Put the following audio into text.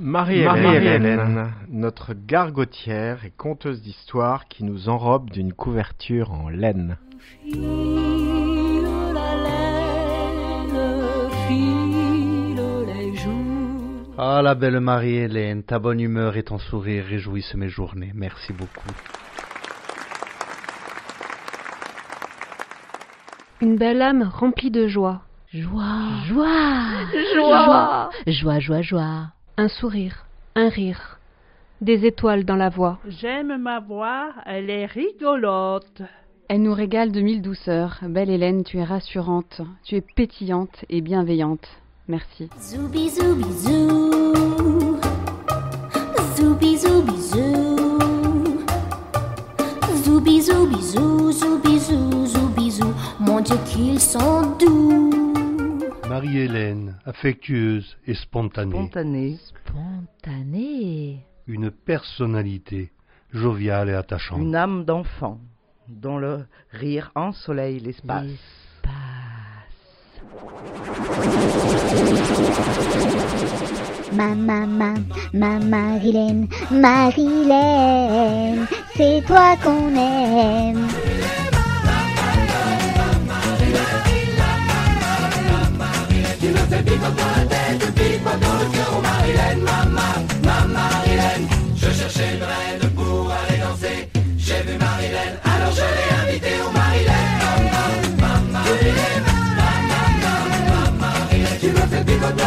Marie-Hélène, notre gargotière et conteuse d'histoire qui nous enrobe d'une couverture en laine. Ah, la belle Marie-Hélène, ta bonne humeur et ton sourire réjouissent mes journées. Merci beaucoup. Une belle âme remplie de joie. Joie, joie, Joie. joie, joie, joie. Un sourire, un rire, des étoiles dans la voix. J'aime ma voix, elle est rigolote. Elle nous régale de mille douceurs. Belle Hélène, tu es rassurante, tu es pétillante et bienveillante. Merci. Zoubi zoubi zou. Zoubi zoubi zou. Zoubi zoubi zou, zoubi zou, zoubi zou. Mon Dieu qu'ils sont doux. Marie-Hélène, affectueuse et spontanée. Spontané. Spontané. Une personnalité joviale et attachante. Une âme d'enfant, dont le rire ensoleille l'espace. Ma, ma, ma, ma Marilène, Marilène, c'est toi qu'on aime. people dans la tête, de dans le cœur, oh Marilène, maman, maman Marilène. Je cherchais une reine pour aller danser, j'ai vu Marilène, alors je l'ai invitée, oh Marilène, maman, maman Marilène, maman, maman Marilène. Tu me fais people